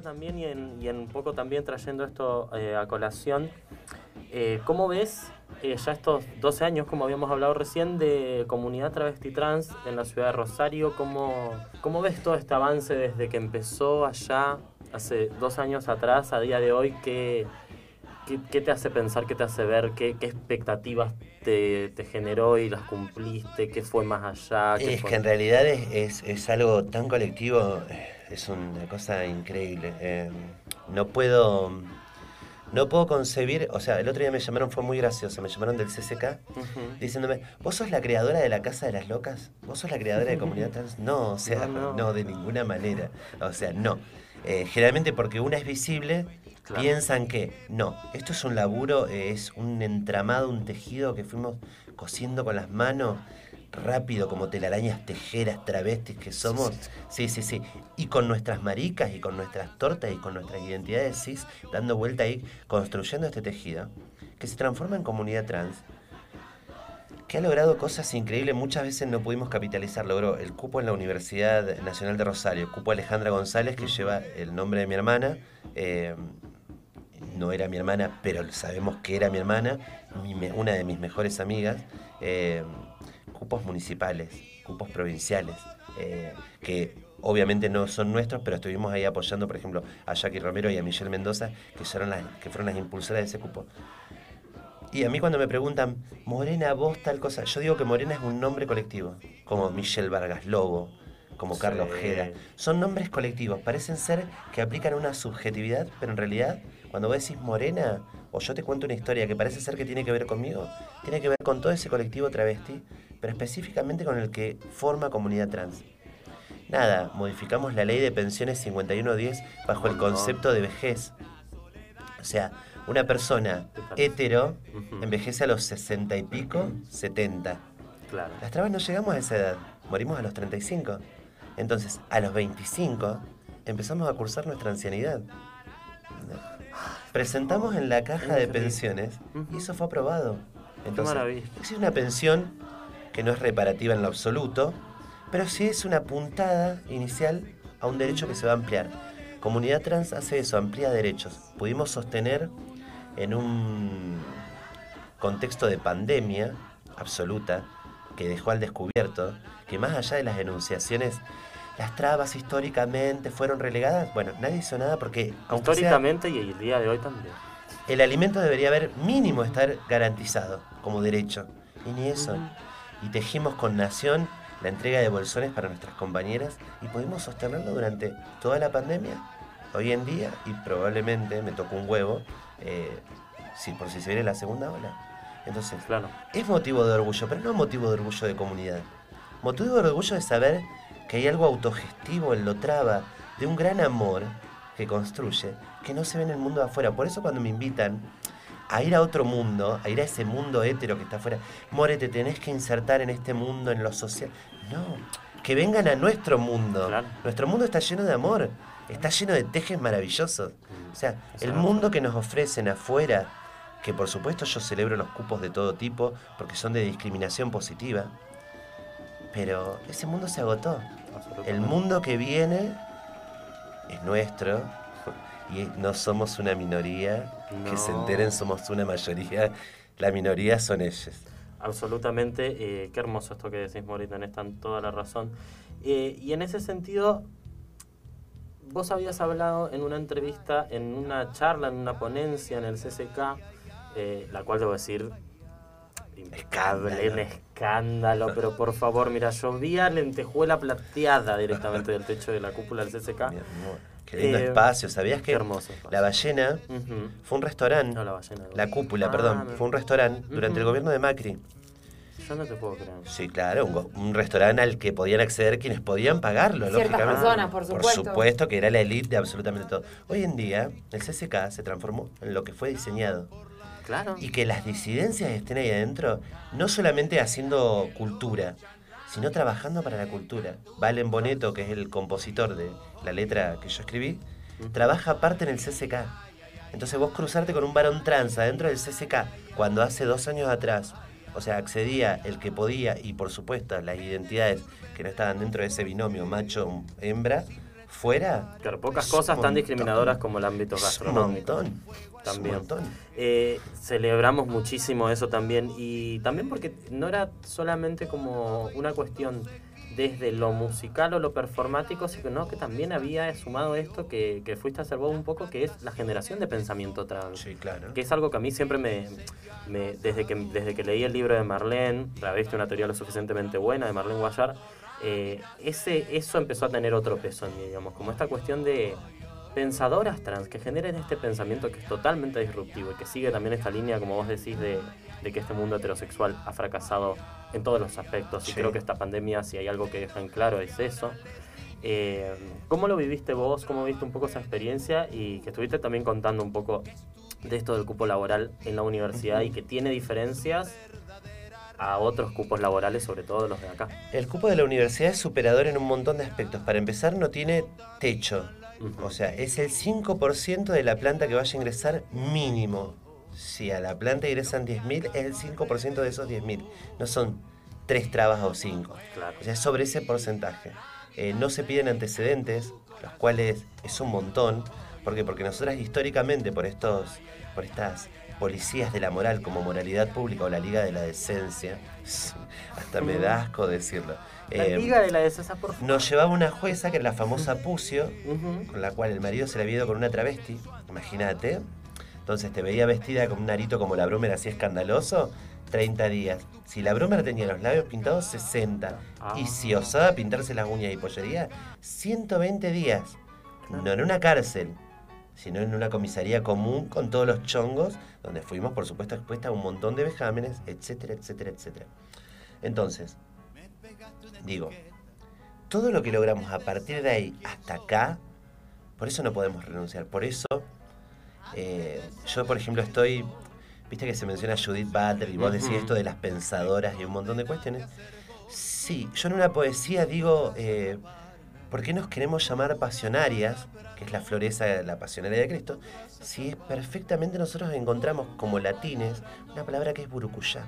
pregunta también, y en, y en un poco también trayendo esto eh, a colación, eh, ¿cómo ves eh, ya estos 12 años, como habíamos hablado recién, de comunidad travesti trans en la ciudad de Rosario? ¿Cómo, cómo ves todo este avance desde que empezó allá, hace dos años atrás, a día de hoy? ¿Qué, qué, qué te hace pensar, qué te hace ver, qué, qué expectativas te, te, generó y las cumpliste? ¿Qué fue más allá? es fue? que en realidad es, es, es, algo tan colectivo, es una cosa increíble. Eh, no puedo no puedo concebir, o sea, el otro día me llamaron, fue muy gracioso, me llamaron del CCK uh -huh. diciéndome, ¿vos sos la creadora de la Casa de las Locas? ¿Vos sos la creadora de Comunidad Trans? No, o sea, no, no. no de ninguna manera. O sea, no. Eh, generalmente porque una es visible, claro. piensan que no, esto es un laburo, eh, es un entramado, un tejido que fuimos cosiendo con las manos rápido como telarañas tejeras travestis que somos. Sí, sí, sí. Y con nuestras maricas y con nuestras tortas y con nuestras identidades cis, dando vuelta ahí, construyendo este tejido, que se transforma en comunidad trans, que ha logrado cosas increíbles, muchas veces no pudimos capitalizar, logró el cupo en la Universidad Nacional de Rosario, el cupo Alejandra González, que lleva el nombre de mi hermana, eh, no era mi hermana, pero sabemos que era mi hermana, mi, una de mis mejores amigas, eh, cupos municipales, cupos provinciales, eh, que obviamente no son nuestros, pero estuvimos ahí apoyando, por ejemplo, a Jackie Romero y a Michelle Mendoza, que, fueron las, que fueron las impulsoras de ese cupo. Y a mí cuando me preguntan, Morena, vos tal cosa, yo digo que Morena es un nombre colectivo, como Michelle Vargas Lobo, como sí. Carlos Ojeda. Son nombres colectivos, parecen ser que aplican una subjetividad, pero en realidad, cuando vos decís Morena, o yo te cuento una historia que parece ser que tiene que ver conmigo, tiene que ver con todo ese colectivo travesti, pero específicamente con el que forma comunidad trans. Nada, modificamos la ley de pensiones 5110 bajo el concepto de vejez. O sea, una persona hetero envejece a los 60 y pico, 70. Claro. Las trabas no llegamos a esa edad, morimos a los 35. Entonces, a los 25 empezamos a cursar nuestra ancianidad. Presentamos en la caja de pensiones y eso fue aprobado. Entonces, es una pensión que no es reparativa en lo absoluto, pero sí es una puntada inicial a un derecho que se va a ampliar. Comunidad Trans hace eso, amplía derechos. Pudimos sostener en un contexto de pandemia absoluta que dejó al descubierto que más allá de las enunciaciones, las trabas históricamente fueron relegadas. Bueno, nadie hizo nada porque... Históricamente sea, y el día de hoy también. El alimento debería haber mínimo estar garantizado como derecho. Y ni eso. Uh -huh. Y tejimos con Nación la entrega de bolsones para nuestras compañeras y pudimos sostenerlo durante toda la pandemia. Hoy en día, y probablemente me tocó un huevo, eh, si por si se viene la segunda ola. Entonces, claro. es motivo de orgullo, pero no motivo de orgullo de comunidad. Motivo de orgullo de saber que hay algo autogestivo en lo traba, de un gran amor que construye, que no se ve en el mundo de afuera. Por eso cuando me invitan a ir a otro mundo, a ir a ese mundo hétero que está afuera, More, te tenés que insertar en este mundo, en lo social. No, que vengan a nuestro mundo. Claro. Nuestro mundo está lleno de amor, está lleno de tejes maravillosos. O sea, el mundo que nos ofrecen afuera, que por supuesto yo celebro los cupos de todo tipo, porque son de discriminación positiva, pero ese mundo se agotó. El mundo que viene es nuestro y no somos una minoría. No. Que se enteren, somos una mayoría. La minoría son ellos. Absolutamente. Eh, qué hermoso esto que decís, Morita, en esta toda la razón. Eh, y en ese sentido, vos habías hablado en una entrevista, en una charla, en una ponencia en el CCK, eh, la cual debo decir impecable, escándalo, pero por favor, mira, llovía lentejuela plateada directamente del techo de la cúpula del CCK. Qué lindo eh, espacio, ¿sabías que hermoso espacio. La Ballena uh -huh. fue un restaurante? No, la Ballena. La cúpula, ah, perdón, me... fue un restaurante uh -huh. durante el gobierno de Macri. Yo no te puedo creer. Sí, claro, un, un restaurante al que podían acceder quienes podían pagarlo, Ciertas lógicamente. personas, por supuesto. Por supuesto que era la elite de absolutamente todo. Hoy en día, el CCK se transformó en lo que fue diseñado. Claro. Y que las disidencias estén ahí adentro, no solamente haciendo cultura, sino trabajando para la cultura. Valen Boneto, que es el compositor de la letra que yo escribí, trabaja aparte en el CCK. Entonces vos cruzarte con un varón trans adentro del CCK, cuando hace dos años atrás, o sea, accedía el que podía, y por supuesto las identidades que no estaban dentro de ese binomio macho-hembra, fuera. Claro, pocas cosas tan discriminadoras como el ámbito gastronómico. Un montón. También. Un montón. Eh, celebramos muchísimo eso también. Y también porque no era solamente como una cuestión desde lo musical o lo performático, sino que también había sumado esto que, que fuiste a hacer vos un poco, que es la generación de pensamiento trans. Sí, claro. Que es algo que a mí siempre me, me desde, que, desde que leí el libro de Marlene, travesti, una teoría lo suficientemente buena de Marlene Guayar, eh, ese, eso empezó a tener otro peso en mí, digamos, como esta cuestión de pensadoras trans que generen este pensamiento que es totalmente disruptivo y que sigue también esta línea, como vos decís, de, de que este mundo heterosexual ha fracasado en todos los aspectos. Y creo que esta pandemia, si hay algo que deja en claro, es eso. Eh, ¿Cómo lo viviste vos? ¿Cómo viste un poco esa experiencia? Y que estuviste también contando un poco de esto del cupo laboral en la universidad y que tiene diferencias a otros cupos laborales, sobre todo los de acá. El cupo de la universidad es superador en un montón de aspectos. Para empezar, no tiene techo. O sea, es el 5% de la planta que vaya a ingresar mínimo. Si a la planta ingresan 10.000, es el 5% de esos 10.000. No son tres trabas o cinco. Claro. O sea, es sobre ese porcentaje. Eh, no se piden antecedentes, los cuales es un montón. ¿Por qué? Porque nosotras históricamente, por, estos, por estas policías de la moral como moralidad pública o la Liga de la Decencia, hasta me da asco decirlo. La eh, liga de la de César, por favor. nos llevaba una jueza que era la famosa Pucio, con la cual el marido se la había ido con una travesti, imagínate. Entonces te veía vestida con un arito como la Brumer así escandaloso, 30 días. Si la Brumer tenía los labios pintados, 60. Ah. Y si osaba pintarse las uñas y pollería, 120 días. No en una cárcel, sino en una comisaría común con todos los chongos, donde fuimos, por supuesto, expuestas a un montón de vejámenes, etcétera, etcétera, etcétera. Entonces, digo, todo lo que logramos a partir de ahí hasta acá, por eso no podemos renunciar. Por eso, eh, yo, por ejemplo, estoy. Viste que se menciona Judith Butler y vos decís esto de las pensadoras y un montón de cuestiones. Sí, yo en una poesía digo, eh, ¿por qué nos queremos llamar pasionarias? Que es la floreza, la pasionaria de Cristo. Si es perfectamente nosotros encontramos como latines una palabra que es burucuyá.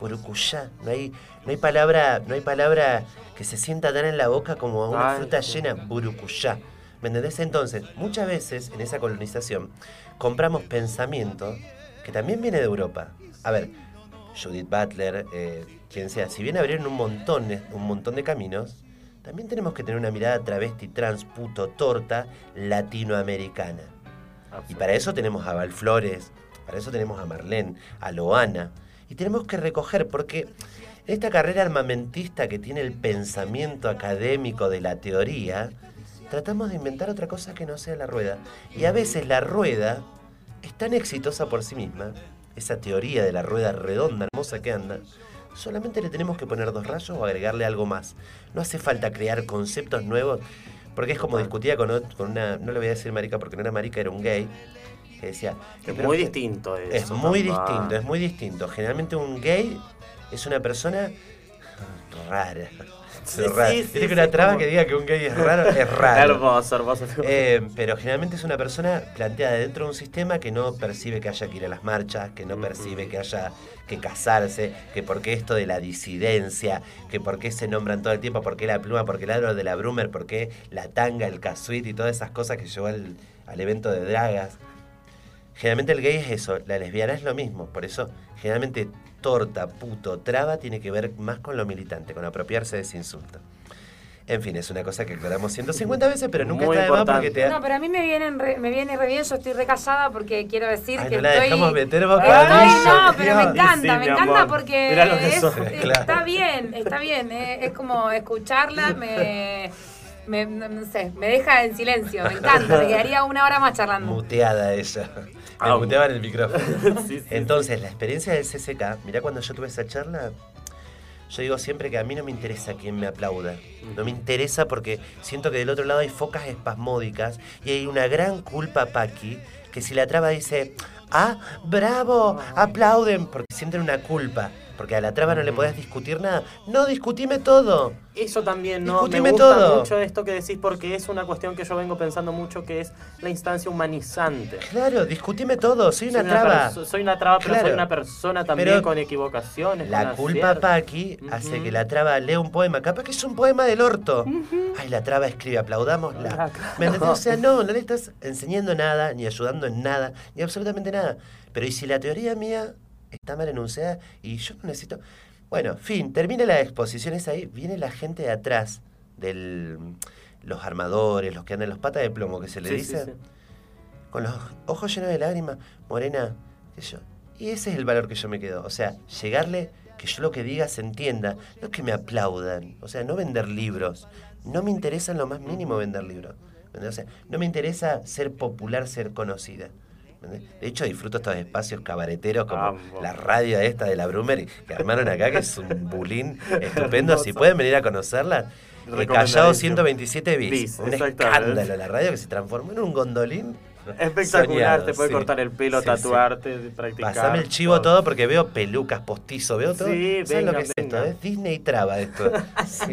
Burucuyá. No hay, no hay palabra, no hay palabra que se sienta tan en la boca como una Ay, fruta sí. llena, burucuyá. ¿Me entendés? Entonces, muchas veces en esa colonización compramos pensamiento que también viene de Europa. A ver, Judith Butler, eh, quien sea, si bien abrieron un montón, de- un montón de caminos, también tenemos que tener una mirada travesti, trans, puto, torta, latinoamericana. Y para eso tenemos a Val Flores, para eso tenemos a Marlene, a Loana. Y tenemos que recoger, porque esta carrera armamentista que tiene el pensamiento académico de la teoría, tratamos de inventar otra cosa que no sea la rueda. Y a veces la rueda es tan exitosa por sí misma, esa teoría de la rueda redonda, hermosa que anda, solamente le tenemos que poner dos rayos o agregarle algo más. No hace falta crear conceptos nuevos, porque es como discutía con, con una, no le voy a decir marica porque no era marica, era un gay, que decía... Es "Pero muy que- distinto eso. es muy distinto, es muy distinto. Generalmente un gay es una persona rara. Sí, que una traba como- que diga que un gay es raro, es raro. Hermoso, hermoso. Eh, pero generalmente es una persona planteada dentro de un sistema que no percibe que haya que ir a las marchas, que no percibe que haya que casarse, que por qué esto de la disidencia, que por qué se nombran todo el tiempo, por qué la pluma, por qué el ladro de la Brumer, por qué la tanga, el casuit y todas esas cosas que llevó al, al evento de dragas. Generalmente el gay es eso, la lesbiana es lo mismo, por eso generalmente torta, puto, traba tiene que ver más con lo militante, con apropiarse de ese insulto. En fin, es una cosa que aclaramos 150 veces, pero nunca Muy está de más porque te No, pero a mí me viene, re- me viene re bien, yo estoy recasada porque quiero decir Ay, que no la estoy... dejamos meter boca Estoy- adentro, no, pero me encanta, Sí, me encanta amor. porque Mirá lo que es- sos. está Claro. bien, está bien, eh, es como escucharla, me, me, no no sé, me deja en silencio, me encanta, me quedaría una hora más charlando. Muteada ella. Ah, muteaban el micrófono. Sí, sí. Entonces, la experiencia del CCK, mirá cuando yo tuve esa charla, yo digo siempre que a mí no me interesa quién me aplauda. No me interesa porque siento que del otro lado hay focas espasmódicas y hay una gran culpa, Paqui, que si la traba dice, ah, bravo, aplauden, porque sienten una culpa. Porque a la traba no le podés discutir nada. No, discutime todo. Eso también, ¿no? Discutime Me gusta todo. mucho esto que decís porque es una cuestión que yo vengo pensando mucho que es la instancia humanizante. Claro, discutime todo. Soy una Soy traba. soy una traba, pero soy una persona también Pero con equivocaciones. La con culpa aciertos. Paqui hace que la traba lea un poema. Capaz que es un poema del orto. Ay, la traba escribe, aplaudámosla. Ah, claro. O sea, no, no le estás enseñando nada, ni ayudando en nada, ni absolutamente nada. Pero ¿y si la teoría mía está mal enunciada y yo no necesito... Bueno, fin, termina la exposición esa ahí, viene la gente de atrás, del los armadores, los que andan los patas de plomo, que se le Sí, sí, dice, sí. con los ojos llenos de lágrimas, morena, qué sé yo. Y ese es el valor que yo me quedo. O sea, llegarle, que yo lo que diga se entienda, no que me aplaudan. O sea, no vender libros. No me interesa en lo más mínimo vender libros. O sea, no me interesa ser popular, ser conocida. De hecho, disfruto estos espacios cabareteros como Vamos. la radio esta de la Brumer que armaron acá, que es un bulín estupendo. Si pueden venir a conocerla, eh, Callao Recomendadísimo. 127 bis. Bis, un escándalo la radio que se transformó en un gondolín. Espectacular, soñado, te puede sí. cortar el pelo, Sí, sí. tatuarte, practicar. Pasame el chivo todo porque veo pelucas, postizo, veo todo. Sí, ¿Sabes venga, lo que es esto? Es Disney traba esto.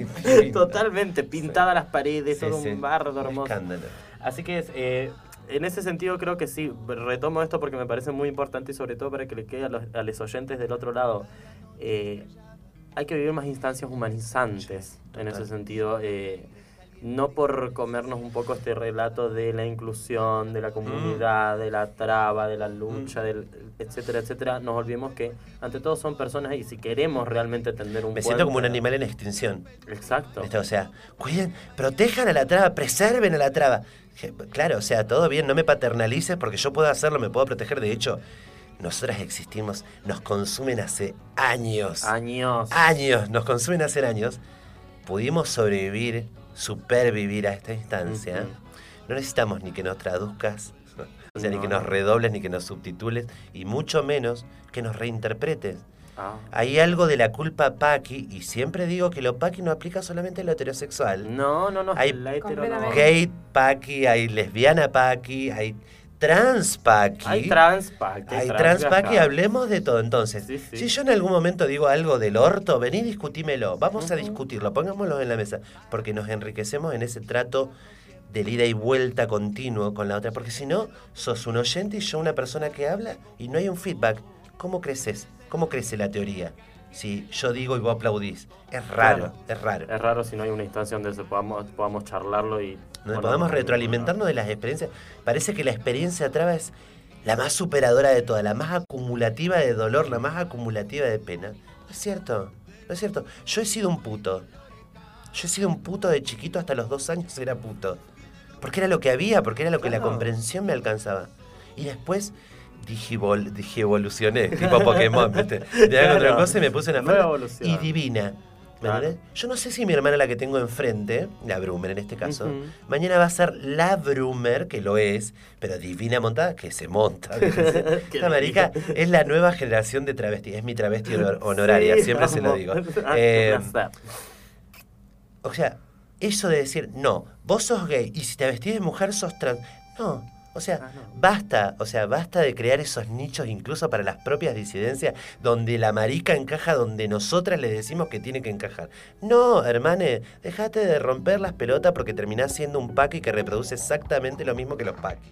Totalmente, pintadas las paredes, todo un bardo Un hermoso. escándalo. Así que eh, en ese sentido creo que sí, retomo esto porque me parece muy importante y sobre todo para que le quede a los, a los oyentes del otro lado. Eh, hay que vivir más instancias humanizantes en ese sentido. eh, no por comernos un poco este relato de la inclusión, de la comunidad, de la traba, de la lucha, del, etcétera, etcétera, nos olvidemos que ante todo son personas y si queremos realmente tender un Me siento como un animal en extinción. Exacto. O sea, cuiden, protejan a la traba, preserven a la traba. Claro, o sea, todo bien, no me paternalices porque yo puedo hacerlo, me puedo proteger. De hecho, nosotras existimos, nos consumen hace años. Años. años, nos consumen hace años, pudimos sobrevivir, supervivir a esta instancia. No necesitamos ni que nos traduzcas, o sea, ni que nos no. redobles, ni que nos subtitules, y mucho menos que nos reinterpretes. Ah. Hay algo de la culpa paqui, y siempre digo que lo paqui no aplica solamente a lo heterosexual. No, no, no. Hay la hetero no. Completamente. Gay paqui, hay lesbiana paqui, hay trans paqui. Hay trans pack. Hay trans paqui, hablemos de todo. Entonces, Sí, sí. si yo en algún momento digo algo del orto, vení discutímelo. Vamos a discutirlo, pongámoslo en la mesa. Porque nos enriquecemos en ese trato del ida y vuelta continuo con la otra. Porque si no, sos un oyente y yo una persona que habla y no hay un feedback. ¿Cómo creces? ¿Cómo crece la teoría? Si yo digo y vos aplaudís. Es raro, Claro. es raro. Es raro si no hay una instancia donde se podamos, podamos charlarlo y... Donde bueno, podamos retroalimentarnos de las experiencias. Parece que la experiencia traba es la más superadora de todas, la más acumulativa de dolor, la más acumulativa de pena. No es cierto, no es cierto. Yo he sido un puto. Yo he sido un puto de chiquito hasta los dos años era puto. Porque era lo que había, porque era lo que la comprensión me alcanzaba. Y después dije, evol- dije evolucioné, tipo Pokémon, ¿viste? De hago otra Claro. cosa y me puse una evolución. y divina. ¿Me Claro. Yo no sé si mi hermana, la que tengo enfrente, la Brumer en este caso, mañana va a ser la Brumer, que lo es, pero divina montada, que se monta. Esta marica es la nueva generación de travesti, es mi travesti honor- honoraria, Sí, siempre se lo digo. Ah, Eh, o sea, eso de decir, no, vos sos gay y si te vestís de mujer sos trans. No, o sea, Ah, no. basta, o sea, basta de crear esos nichos incluso para las propias disidencias donde la marica encaja donde nosotras le decimos que tiene que encajar. No, hermane, dejate de romper las pelotas porque terminás siendo un paqui que reproduce exactamente lo mismo que los paquis.